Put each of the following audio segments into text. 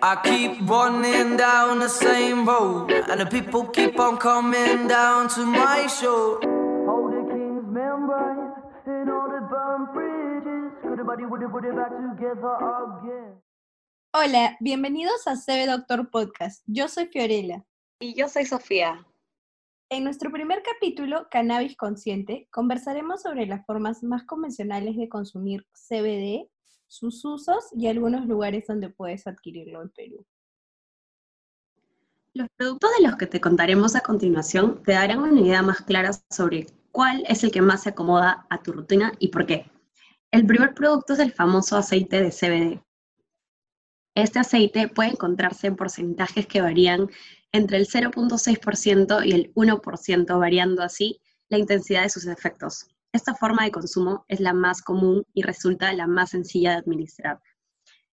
I keep running down the same road, and the people keep on coming down to my show. Hold the king's membrane and all the burnt bridges. Could body would put it back together again. Hola, bienvenidos a CB Doctor Podcast. Yo soy Fiorella. Y yo soy Sofía. En nuestro primer capítulo, Cannabis Consciente, conversaremos sobre las formas más convencionales de consumir CBD, sus usos y algunos lugares donde puedes adquirirlo en Perú. Los productos de los que te contaremos a continuación te darán una idea más clara sobre cuál es el que más se acomoda a tu rutina y por qué. El primer producto es el famoso aceite de CBD. Este aceite puede encontrarse en porcentajes que varían entre el 0.6% y el 1%, variando así la intensidad de sus efectos. Esta forma de consumo es la más común y resulta la más sencilla de administrar.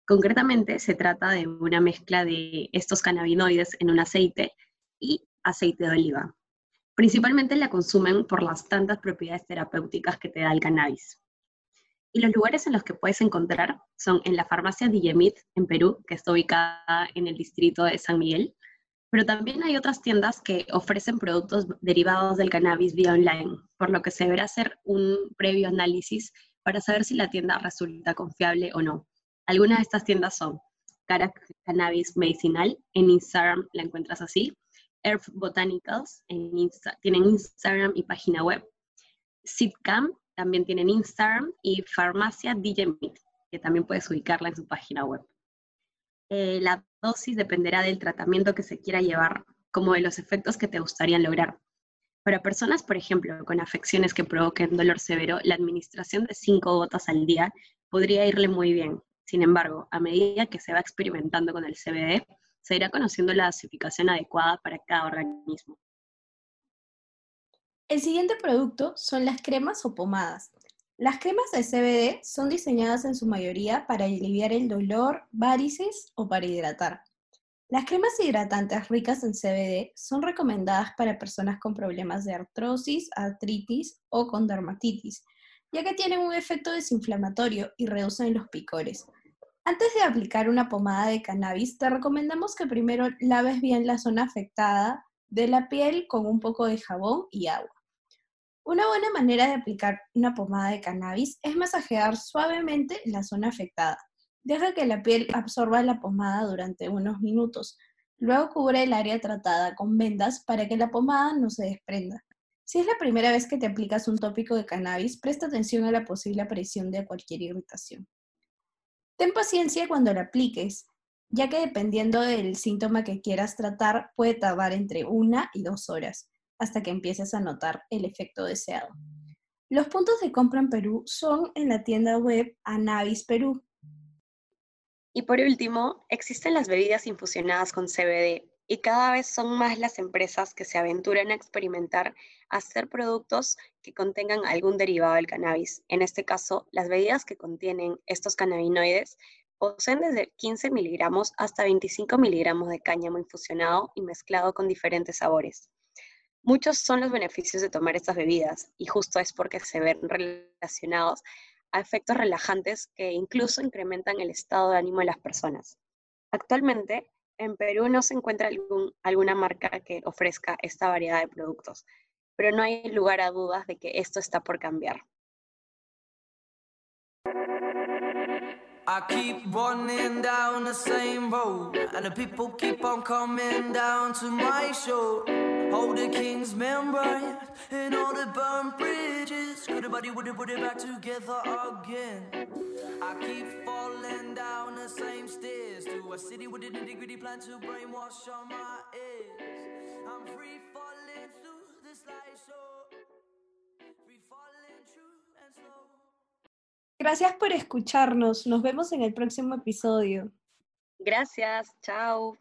Concretamente, se trata de una mezcla de estos cannabinoides en un aceite y aceite de oliva. Principalmente la consumen por las tantas propiedades terapéuticas que te da el cannabis. Y los lugares en los que puedes encontrar son en la farmacia Dillemit en Perú, que está ubicada en el distrito de San Miguel, pero también hay otras tiendas que ofrecen productos derivados del cannabis vía online, por lo que se deberá hacer un previo análisis para saber si la tienda resulta confiable o no. Algunas de estas tiendas son Cannabis Medicinal, en Instagram la encuentras así, Earth Botanicals, en tienen Instagram y página web, Sitcam, también tienen Instagram, y Farmacia DJ Meat, que también puedes ubicarla en su página web. Eh, la dosis dependerá del tratamiento que se quiera llevar, como de los efectos que te gustaría lograr. Para personas, por ejemplo, con afecciones que provoquen dolor severo, la administración de cinco gotas al día podría irle muy bien. Sin embargo, a medida que se va experimentando con el CBD, se irá conociendo la dosificación adecuada para cada organismo. El siguiente producto son las cremas o pomadas. Las cremas de CBD son diseñadas en su mayoría para aliviar el dolor, varices o para hidratar. Las cremas hidratantes ricas en CBD son recomendadas para personas con problemas de artrosis, artritis o con dermatitis, ya que tienen un efecto desinflamatorio y reducen los picores. Antes de aplicar una pomada de cannabis, te recomendamos que primero laves bien la zona afectada de la piel con un poco de jabón y agua. Una buena manera de aplicar una pomada de cannabis es masajear suavemente la zona afectada. Deja que la piel absorba la pomada durante unos minutos. Luego cubre el área tratada con vendas para que la pomada no se desprenda. Si es la primera vez que te aplicas un tópico de cannabis, presta atención a la posible aparición de cualquier irritación. Ten paciencia cuando la apliques, ya que dependiendo del síntoma que quieras tratar, puede tardar entre una y dos horas hasta que empieces a notar el efecto deseado. Los puntos de compra en Perú son en la tienda web Anavis Perú. Y por último, existen las bebidas infusionadas con CBD y cada vez son más las empresas que se aventuran a experimentar hacer productos que contengan algún derivado del cannabis. En este caso, las bebidas que contienen estos cannabinoides poseen desde 15 miligramos hasta 25 miligramos de cáñamo infusionado y mezclado con diferentes sabores. Muchos son los beneficios de tomar estas bebidas y justo es porque se ven relacionados a efectos relajantes que incluso incrementan el estado de ánimo de las personas. Actualmente, en Perú no se encuentra alguna marca que ofrezca esta variedad de productos, pero no hay lugar a dudas de que esto está por cambiar. The king's membrane and all the burnt bridges. Could body would it put it back together again? I keep falling down the same stairs to a city with a nitty gritty plan to brainwash on my ears. I'm free falling through this light show, free falling true and slow. Gracias por escucharnos. Nos vemos en el próximo episodio. Gracias, chao.